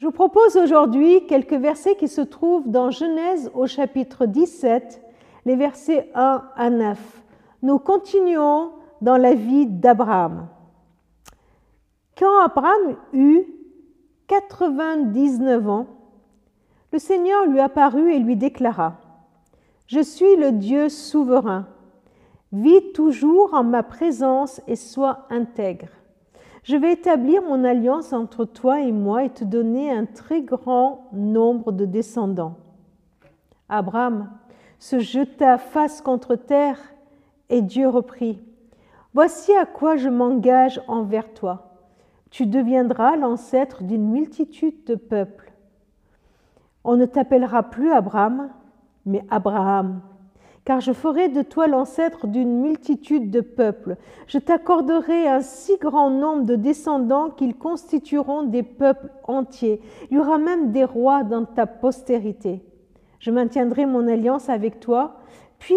Je vous propose aujourd'hui quelques versets qui se trouvent dans Genèse au chapitre 17, les versets 1 à 9. Nous continuons dans la vie d'Abraham. Quand Abraham eut 99 ans, le Seigneur lui apparut et lui déclara, Je suis le Dieu souverain, vis toujours en ma présence et sois intègre. Je vais établir mon alliance entre toi et moi et te donner un très grand nombre de descendants. Abraham se jeta face contre terre et Dieu reprit, Voici à quoi je m'engage envers toi. Tu deviendras l'ancêtre d'une multitude de peuples. On ne t'appellera plus Abraham, mais Abraham, car je ferai de toi l'ancêtre d'une multitude de peuples. Je t'accorderai un si grand nombre de descendants qu'ils constitueront des peuples entiers. Il y aura même des rois dans ta postérité. Je maintiendrai mon alliance avec toi, puis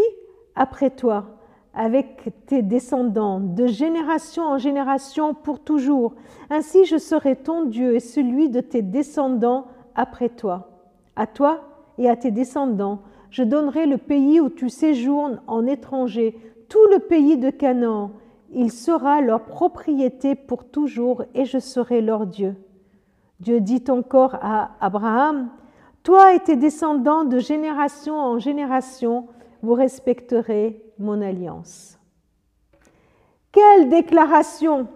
après toi, avec tes descendants, de génération en génération pour toujours. Ainsi je serai ton Dieu et celui de tes descendants après toi. À toi et à tes descendants, je donnerai le pays où tu séjournes en étranger, tout le pays de Canaan. Il sera leur propriété pour toujours et je serai leur Dieu. Dieu dit encore à Abraham, Toi et tes descendants de génération en génération, vous respecterez mon alliance. Quelle déclaration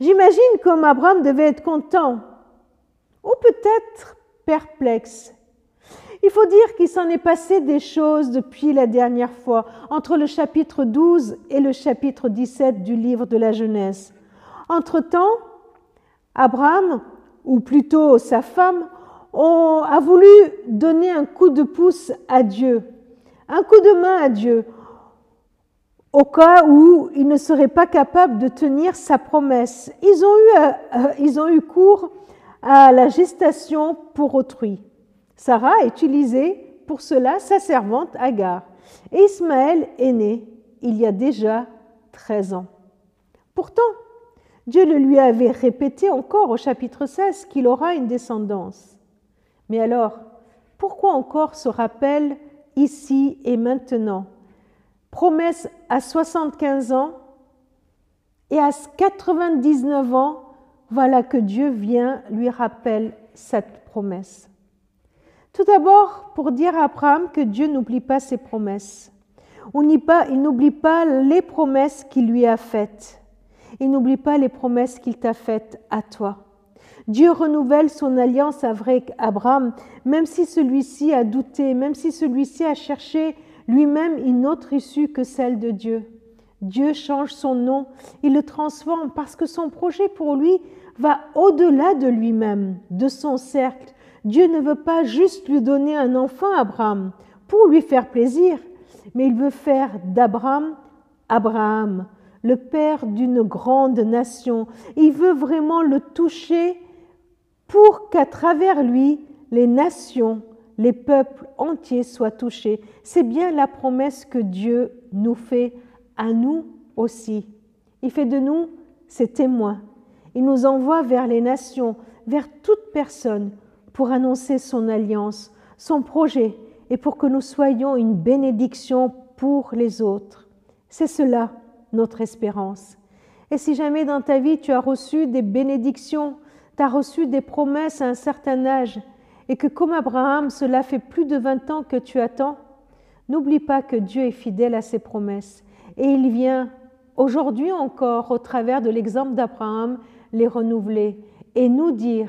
J'imagine comme Abraham devait être content, ou peut-être perplexe. Il faut dire qu'il s'en est passé des choses depuis la dernière fois, entre le chapitre 12 et le chapitre 17 du livre de la Genèse. Entre-temps, Abraham, ou plutôt sa femme, a voulu donner un coup de pouce à Dieu, un coup de main à Dieu, au cas où il ne serait pas capable de tenir sa promesse. Ils ont eu, euh, euh, ils ont eu cours à la gestation pour autrui. Sarah a utilisé pour cela sa servante Agar. Et Ismaël est né il y a déjà 13 ans. Pourtant, Dieu le lui avait répété encore au chapitre 16 qu'il aura une descendance. Mais alors, pourquoi encore ce rappel ici et maintenant? Promesse à 75 ans et à 99 ans, voilà que Dieu vient lui rappeler cette promesse. Tout d'abord, pour dire à Abraham que Dieu n'oublie pas ses promesses. Il n'oublie pas les promesses qu'il lui a faites. Il n'oublie pas les promesses qu'il t'a faites à toi. Dieu renouvelle son alliance avec Abraham, même si celui-ci a douté, même si celui-ci a cherché lui-même une autre issue que celle de Dieu. Dieu change son nom, il le transforme parce que son projet pour lui va au-delà de lui-même, de son cercle, Dieu ne veut pas juste lui donner un enfant, Abraham, pour lui faire plaisir, mais il veut faire d'Abraham Abraham, le père d'une grande nation. Il veut vraiment le toucher pour qu'à travers lui, les nations, les peuples entiers soient touchés. C'est bien la promesse que Dieu nous fait à nous aussi. Il fait de nous ses témoins. Il nous envoie vers les nations, vers toute personne pour annoncer son alliance, son projet et pour que nous soyons une bénédiction pour les autres. C'est cela notre espérance. Et si jamais dans ta vie tu as reçu des bénédictions, tu as reçu des promesses à un certain âge, et que comme Abraham, cela fait plus de 20 ans que tu attends, n'oublie pas que Dieu est fidèle à ses promesses. Et il vient aujourd'hui encore, au travers de l'exemple d'Abraham, les renouveler et nous dire,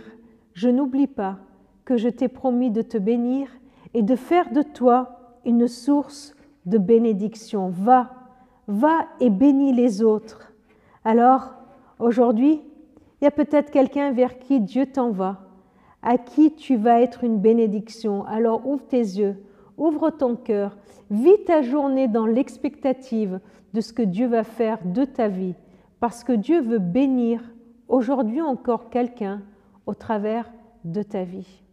je n'oublie pas que je t'ai promis de te bénir et de faire de toi une source de bénédiction. Va, va et bénis les autres. Alors, aujourd'hui, il y a peut-être quelqu'un vers qui Dieu t'envoie, à qui tu vas être une bénédiction. Alors ouvre tes yeux, ouvre ton cœur, vis ta journée dans l'expectative de ce que Dieu va faire de ta vie, parce que Dieu veut bénir aujourd'hui encore quelqu'un au travers de ta vie.